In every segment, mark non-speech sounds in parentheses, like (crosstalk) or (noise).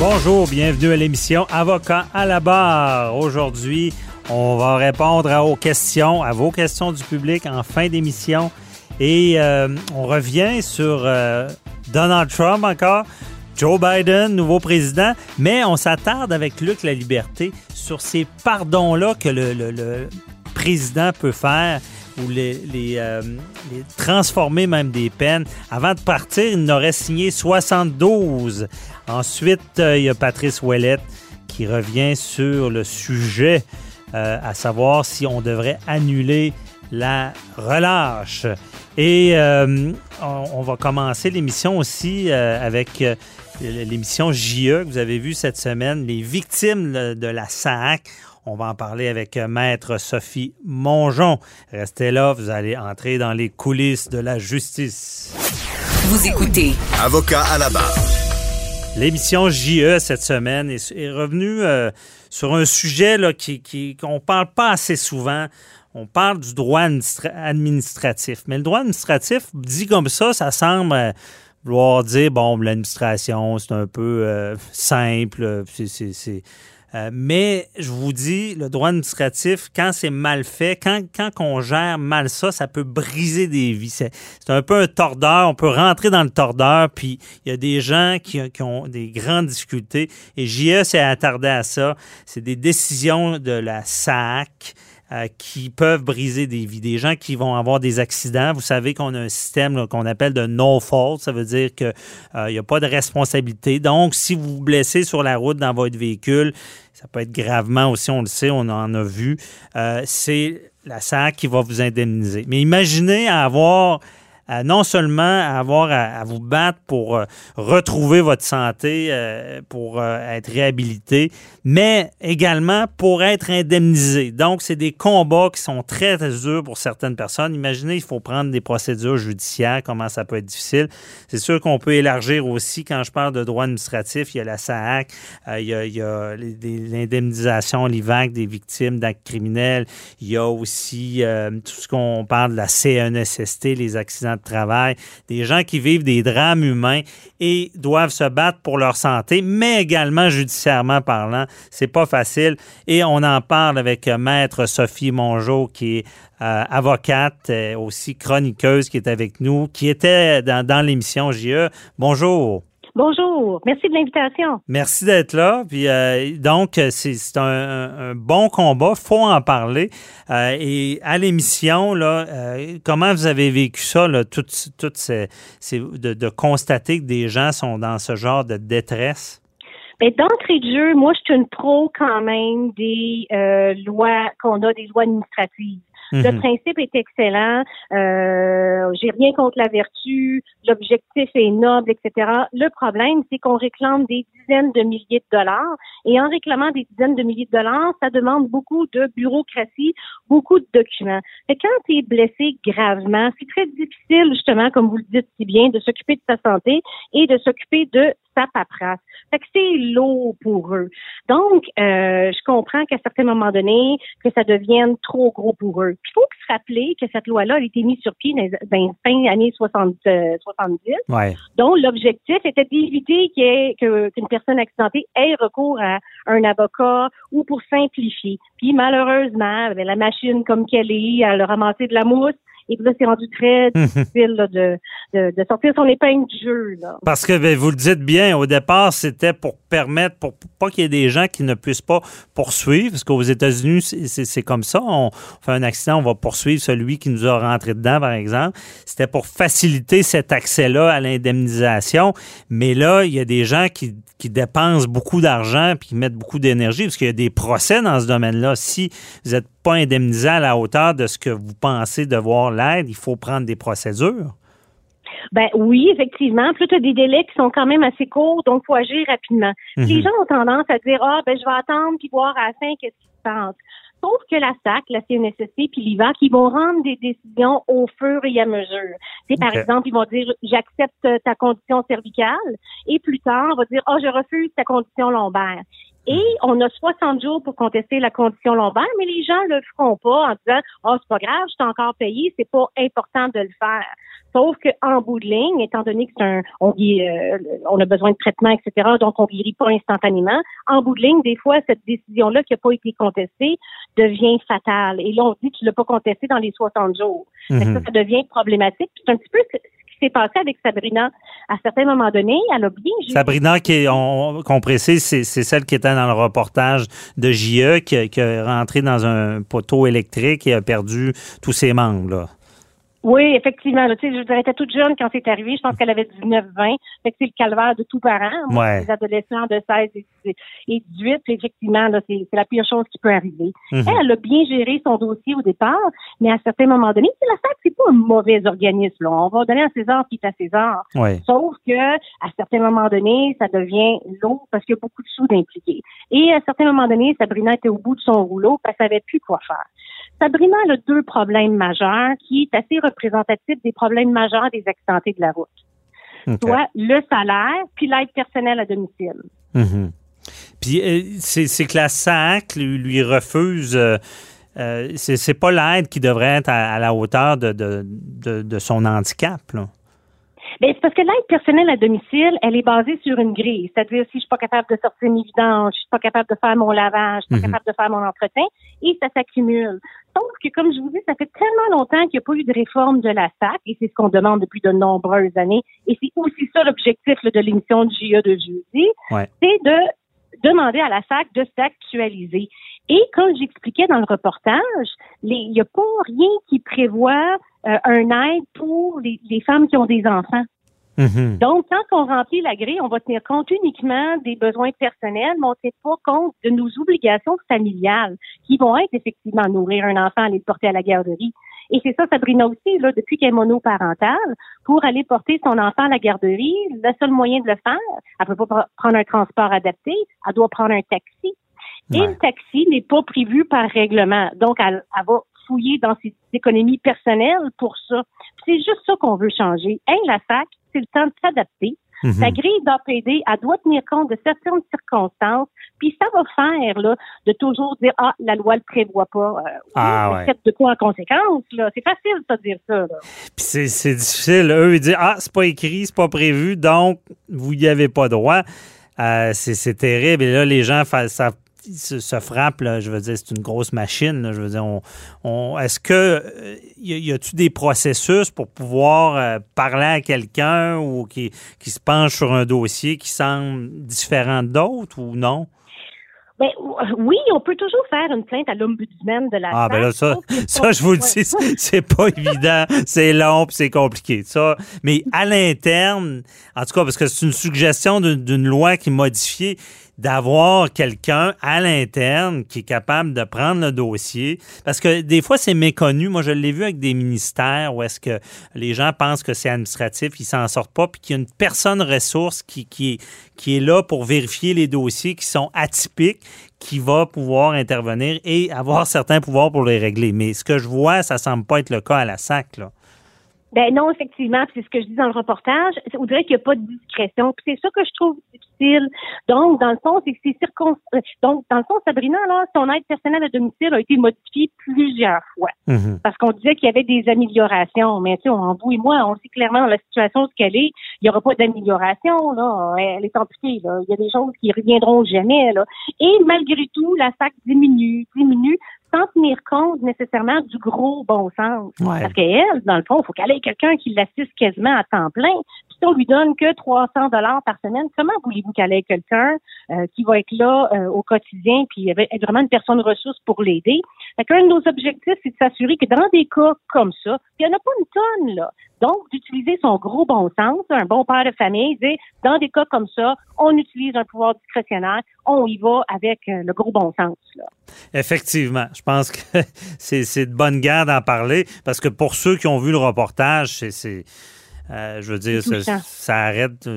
Bonjour, bienvenue à l'émission Avocat à la barre. Aujourd'hui, on va répondre à, aux questions, à vos questions du public en fin d'émission. Et euh, on revient sur euh, Donald Trump encore, Joe Biden, nouveau président, mais on s'attarde avec Luc La Liberté sur ces pardons-là que le, président peut faire ou euh, les, transformer même des peines. Avant de partir, il n'aurait signé 72. Ensuite, il y a Patrice Ouellette qui revient sur le sujet euh, à savoir si on devrait annuler la relâche. Et euh, on, va commencer l'émission aussi euh, avec l'émission JE que vous avez vue cette semaine, les victimes de la SAC. On va en parler avec Maître Sophie Mongeon. Restez là, vous allez entrer dans les coulisses de la justice. Vous écoutez. Avocat à la barre. L'émission JE cette semaine est, revenue euh, sur un sujet là, qui, qui, qu'on ne parle pas assez souvent. On parle du droit administratif. Mais le droit administratif, dit comme ça, ça semble euh, vouloir dire, bon, l'administration, c'est un peu euh, simple, c'est, c'est euh, mais je vous dis, le droit administratif, quand c'est mal fait, quand, quand on gère mal ça, ça peut briser des vies. C'est, un peu un tordeur. On peut rentrer dans le tordeur, puis il y a des gens qui, qui ont des grandes difficultés. Et JE s'est attardé à ça. C'est des décisions de la SAC. Euh, qui peuvent briser des vies, des gens qui vont avoir des accidents. Vous savez qu'on a un système qu'on appelle de no fault, ça veut dire qu'il n'y euh, a pas de responsabilité. Donc, si vous vous blessez sur la route dans votre véhicule, ça peut être gravement aussi, on le sait, on en a vu, euh, c'est la SAC qui va vous indemniser. Mais imaginez avoir non seulement avoir à, à, vous battre pour euh, retrouver votre santé, euh, pour euh, être réhabilité, mais également pour être indemnisé. Donc, c'est des combats qui sont très, très durs pour certaines personnes. Imaginez, il faut prendre des procédures judiciaires, comment ça peut être difficile. C'est sûr qu'on peut élargir aussi, quand je parle de droit administratif, il y a la SAAC, il y a, il y a l'indemnisation, l'IVAC des victimes d'actes criminels, il y a aussi tout ce qu'on parle de la CNSST, les accidents de travail, des gens qui vivent des drames humains et doivent se battre pour leur santé, mais également judiciairement parlant. C'est pas facile. Et on en parle avec Maître Sophie Mongeau, qui est euh, avocate, euh, aussi chroniqueuse, qui est avec nous, qui était dans l'émission JE. Bonjour. Bonjour, merci de l'invitation. Merci d'être là. Puis euh, donc c'est un, un, bon combat, faut en parler. Euh, et à l'émission là, euh, comment vous avez vécu ça là, tout, tout ces, ces, de, de, constater que des gens sont dans ce genre de détresse? Mais d'entrée de jeu, moi je suis une pro quand même des euh, lois qu'on a, des lois administratives. Mhm. Le principe est excellent. Euh, J'ai rien contre la vertu. L'objectif est noble, etc. Le problème, c'est qu'on réclame des dizaines de milliers de dollars. Et en réclamant des dizaines de milliers de dollars, ça demande beaucoup de bureaucratie, beaucoup de documents. Et quand tu es blessé gravement, c'est très difficile, justement, comme vous le dites si bien, de s'occuper de sa santé et de s'occuper de sa paperasse. Fait que c'est lourd pour eux. Donc, euh, je comprends qu'à certains moments donnés, que ça devienne trop gros pour eux. Il faut se rappeler que cette loi-là a été mise sur pied dans les fin années 60, euh, 70. Ouais. Donc, l'objectif était d'éviter qu'une qu personne accidentée ait recours à un avocat ou pour simplifier. Puis, malheureusement, avec la machine comme qu'elle est, elle a ramassé de la mousse Et puis là, c'est rendu très difficile là, de, de, de, sortir son épingle du jeu. Là. Parce que ben, vous le dites bien, au départ, c'était pour permettre, pour pas qu'il y ait des gens qui ne puissent pas poursuivre, parce qu'aux États-Unis, c'est comme ça. On fait un accident, on va poursuivre celui qui nous a rentré dedans, par exemple. C'était pour faciliter cet accès-là à l'indemnisation. Mais là, il y a des gens qui, qui dépensent beaucoup d'argent puis qui mettent beaucoup d'énergie, parce qu'il y a des procès dans ce domaine-là. Si vous n'êtes pas indemnisé à la hauteur de ce que vous pensez devoir l'aide, il faut prendre des procédures. Ben oui, effectivement. Puis tu as des délais qui sont quand même assez courts, donc il faut agir rapidement. Les Mhm. gens ont tendance à dire Ah, ben je vais attendre puis voir à la fin qu'est-ce qui se passe. Sauf que la SAC, la CNSST puis l'IVA, qui vont rendre des décisions au fur et à mesure. Tu sais, par exemple, ils vont dire j'accepte ta condition cervicale et plus tard, on va dire Ah, je refuse ta condition lombaire. Et on a 60 jours pour contester la condition lombaire, mais les gens le feront pas en disant Ah, c'est pas grave, je t'ai encore payé, c'est pas important de le faire. Sauf qu'en bout de ligne, étant donné que c'est un, on, guérit, euh, on a besoin de traitement, etc., donc on guérit pas instantanément, en bout de ligne, des fois, cette décision-là qui n'a pas été contestée devient fatale. Et là, on dit que tu l'as pas contesté dans les 60 jours. Mhm. ça, ça devient problématique. C'est un petit peu qui s'est passé avec Sabrina. À certains moments donnés, elle a bien Sabrina, qu'on précise, c'est celle qui était dans le reportage de JE, qui, est rentré dans un poteau électrique et a perdu tous ses membres. Là. Oui, effectivement. là, tu sais, je dire, elle était toute jeune quand c'est arrivé. Je pense qu'elle avait 19-20. Fait que c'est le calvaire de tous parents. Moi, Ouais. Les adolescents de 16 et, et 18, puis effectivement, là, c'est c'est la pire chose qui peut arriver. Mhm. Elle, elle a bien géré son dossier au départ, mais à certains moments donnés, c'est la SAC, c'est pas un mauvais organisme. Là. On va donner à César qui est à César. Ouais. Sauf que à certains moments donnés, ça devient lourd parce qu'il y a beaucoup de sous d'impliqués. Et à certains moments donnés, Sabrina était au bout de son rouleau, parce qu'elle savait plus quoi faire. Sabrina a deux problèmes majeurs qui est assez représentatif des problèmes majeurs des accidentés de la route. Soit le salaire, puis l'aide personnelle à domicile. Mhm. Puis euh, c'est que la SAC lui, lui refuse. euh, euh, c'est c'est pas l'aide qui devrait être à, à la hauteur de, de, de, de son handicap. Là. Ben, c'est parce que l'aide personnelle à domicile, elle est basée sur une grille. C'est-à-dire, si je suis pas capable de sortir mes vidanges, je suis pas capable de faire mon lavage, je suis pas Mhm. capable de faire mon entretien, et ça s'accumule. Sauf que, comme je vous dis, ça fait tellement longtemps qu'il n'y a pas eu de réforme de la SAC, et c'est ce qu'on demande depuis de nombreuses années, et c'est aussi ça l'objectif de l'émission de JE de jeudi, Ouais. c'est de demander à la SAC de s'actualiser. Et comme j'expliquais dans le reportage, il n'y a pas rien qui prévoit euh, un aide pour les, les femmes qui ont des enfants. Mhm. Donc, quand on remplit la grille, on va tenir compte uniquement des besoins personnels, mais on ne tient pas compte de nos obligations familiales, qui vont être effectivement nourrir un enfant, aller le porter à la garderie. Et c'est ça, Sabrina aussi, là, depuis qu'elle est monoparentale, pour aller porter son enfant à la garderie, le seul moyen de le faire, elle peut pas pr- prendre un transport adapté, elle doit prendre un taxi. Et Ouais. le taxi n'est pas prévu par règlement. Donc, elle, elle va fouiller dans ses économies personnelles pour ça. C'est juste ça qu'on veut changer. Hein, la SAC, c'est le temps de s'adapter. Mhm. La grille d'APD, elle doit tenir compte de certaines circonstances, puis ça va faire là de toujours dire ah la loi le prévoit pas. Euh, oui, Ah, mais ouais. De quoi en conséquence là? C'est facile de dire ça. Puis c'est difficile. Eux, ils disent Ah, c'est pas écrit, c'est pas prévu, donc vous n'y avez pas droit. Euh, c'est terrible. Et là, les gens ça, se, se frappent. là. je veux dire, c'est une grosse machine. là. je veux dire, on, on- est-ce que euh, y, a-tu des processus pour pouvoir euh, parler à quelqu'un ou qui, qui se penche sur un dossier qui semble différent d'autres ou non? Ben oui, on peut toujours faire une plainte à l'ombudsman de la Ah, ben là, ça, ça je vous le dis, c'est- pas évident, c'est long puis c'est compliqué. Ça, mais à l'interne, en tout cas, parce que c'est une suggestion d'une loi qui est modifiée, d'avoir quelqu'un à l'interne qui est capable de prendre le dossier. Parce que des fois, c'est méconnu. Moi, je l'ai vu avec des ministères où est-ce que les gens pensent que c'est administratif, ils s'en sortent pas, puis qu'il y a une personne ressource qui, qui, est, qui est là pour vérifier les dossiers qui sont atypiques, qui va pouvoir intervenir et avoir certains pouvoirs pour les régler. Mais ce que je vois, ça semble pas être le cas à la SAC. Là. Ben non, effectivement, c'est ce que je dis dans le reportage. On dirait qu'il n'y a pas de discrétion. Puis c'est ça que je trouve difficile. Donc, dans le fond, c'est que circon... euh, Donc, dans le fond, Sabrina, là, son aide personnelle à domicile a été modifiée plusieurs fois. Mhm. Parce qu'on disait qu'il y avait des améliorations. Mais tu sais, on, vous et moi, on sait clairement dans la situation ce qu'elle est. Il n'y aura pas d'amélioration, là. Elle est amputée, là. Il y a des choses qui reviendront jamais, là. Et malgré tout, la SAC diminue, diminue, sans tenir compte nécessairement du gros bon sens. Parce qu'elle, dans le fond, il faut qu'elle ait quelqu'un qui l'assiste quasiment à temps plein. Si on lui donne que 300 dollars par semaine, comment voulez-vous qu'elle ait quelqu'un euh, qui va être là euh, au quotidien puis être vraiment une personne ressource pour l'aider? Un de nos objectifs, c'est de s'assurer que dans des cas comme ça, il n'y en a pas une tonne, là. Donc, d'utiliser son gros bon sens, un bon père de famille, dire, dans des cas comme ça, on utilise un pouvoir discrétionnaire, on y va avec euh, le gros bon sens. Là. Effectivement. Je pense que (laughs) c'est de bonne guerre d'en parler parce que pour ceux qui ont vu le reportage, c'est euh, je veux dire, ça, arrête.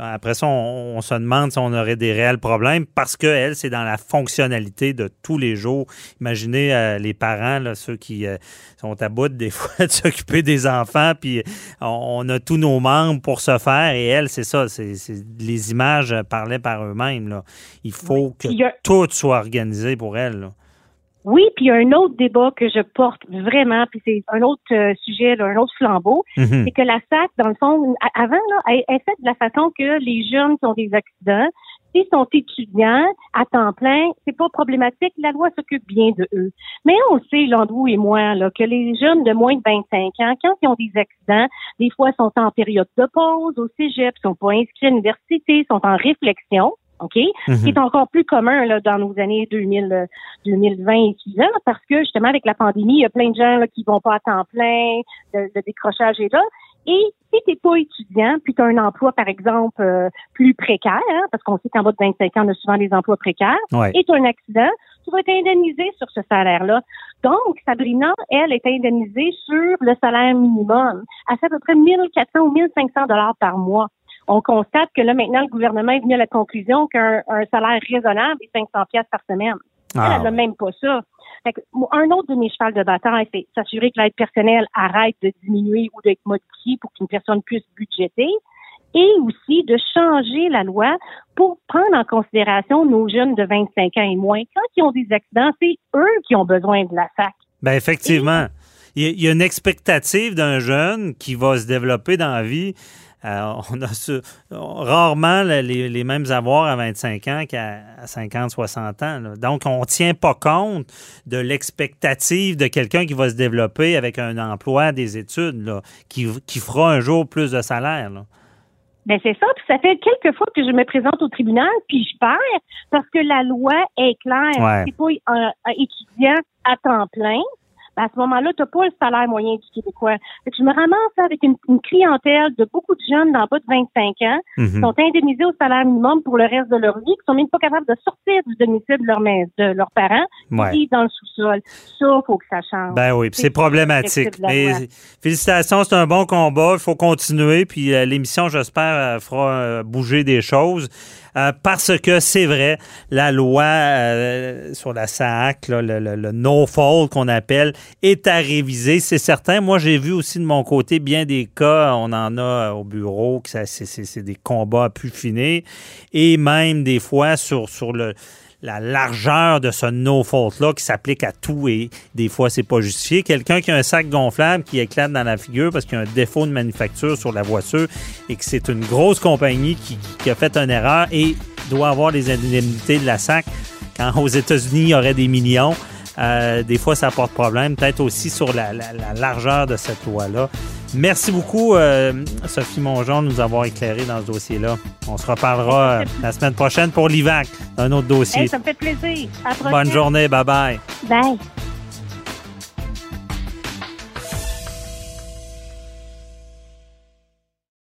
après ça, on, se demande si on aurait des réels problèmes parce que elle, c'est dans la fonctionnalité de tous les jours. Imaginez euh, les parents, là, ceux qui euh, sont à bout des (laughs) fois de s'occuper des enfants, puis on, a tous nos membres pour se faire. Et elle, c'est ça. C'est, les images parlaient par eux-mêmes. Il faut que tout soit organisé pour elle. Là. Oui, puis il y a un autre débat que je porte vraiment, puis c'est un autre euh, sujet, un autre flambeau, mhm. c'est que la SAC, dans le fond, avant, là, elle, est faite de la façon que les jeunes qui ont des accidents, s'ils sont étudiants à temps plein, c'est pas problématique, la loi s'occupe bien de eux. Mais on sait, Landreau et moi, là, que les jeunes de moins de 25 ans, quand ils ont des accidents, des fois sont en période de pause au cégep, sont pas inscrits à l'université, sont en réflexion. OK? Mm est encore plus commun là, dans nos années 2000, 2020 et suivants, parce que justement, avec la pandémie, il y a plein de gens là, qui vont pas à temps plein, le, décrochage est là. Et si tu n'es pas étudiant, puis tu as un emploi, par exemple, euh, plus précaire, hein, parce qu'on sait qu'en bas de 25 ans, on a souvent des emplois précaires, et tu as un accident, tu vas être indemnisé sur ce salaire-là. Donc, Sabrina, elle, est indemnisée sur le salaire minimum. Elle fait à peu près 1400 ou 1500 dollars par mois on constate que là, maintenant, le gouvernement est venu à la conclusion qu'un salaire raisonnable est 500 pièces par semaine. Ah, elle n'a même pas ça. un autre de mes chevals de bataille, c'est s'assurer que l'aide personnelle arrête de diminuer ou d'être modifiée pour qu'une personne puisse budgéter et aussi de changer la loi pour prendre en considération nos jeunes de 25 ans et moins. Quand ils ont des accidents, c'est eux qui ont besoin de la SAC. Ben effectivement. il y a une expectative d'un jeune qui va se développer dans la vie euh, on a rarement les, mêmes avoirs à 25 ans qu'à 50, 60 ans. Donc, on ne tient pas compte de l'expectative de quelqu'un qui va se développer avec un emploi, des études, qui, fera un jour plus de salaire. Ben c'est ça, puis ça fait quelques fois que je me présente au tribunal, puis je perds parce que la loi est claire. C'est pas un, étudiant à temps plein, ben, à ce moment-là, tu n'as pas le salaire moyen du Québécois. je me ramasse avec une, clientèle de beaucoup de jeunes d'en bas de 25 ans mhm. qui sont indemnisés au salaire minimum pour le reste de leur vie, qui sont même pas capables de sortir du domicile de, leur, de leurs parents, qui dans le sous-sol. Ça, il faut que ça change. Ben oui, c'est problématique. Mais félicitations, c'est un bon combat. Il faut continuer. Puis euh, l'émission, j'espère, euh, fera euh, bouger des choses. Euh, parce que c'est vrai, la loi euh, sur la SAC, le, no-fault qu'on appelle, est à réviser, c'est certain. Moi, j'ai vu aussi de mon côté bien des cas, on en a au bureau, que c'est des combats à pu finir, et même des fois sur, sur le la largeur de ce no-fault-là qui s'applique à tout et des fois, c'est pas justifié. Quelqu'un qui a un sac gonflable qui éclate dans la figure parce qu'il y a un défaut de manufacture sur la voiture et que c'est une grosse compagnie qui, a fait une erreur et doit avoir les indemnités de la SAC quand aux États-Unis, il y aurait des millions. Euh, des fois, ça porte problème. Peut-être aussi sur la, largeur de cette loi-là. Merci beaucoup, euh, Sophie Mongeon, de nous avoir éclairé dans ce dossier-là. On se reparlera euh, la semaine prochaine pour l'IVAC, un autre dossier. ça me fait plaisir. Bonne journée. Bye-bye. Bye.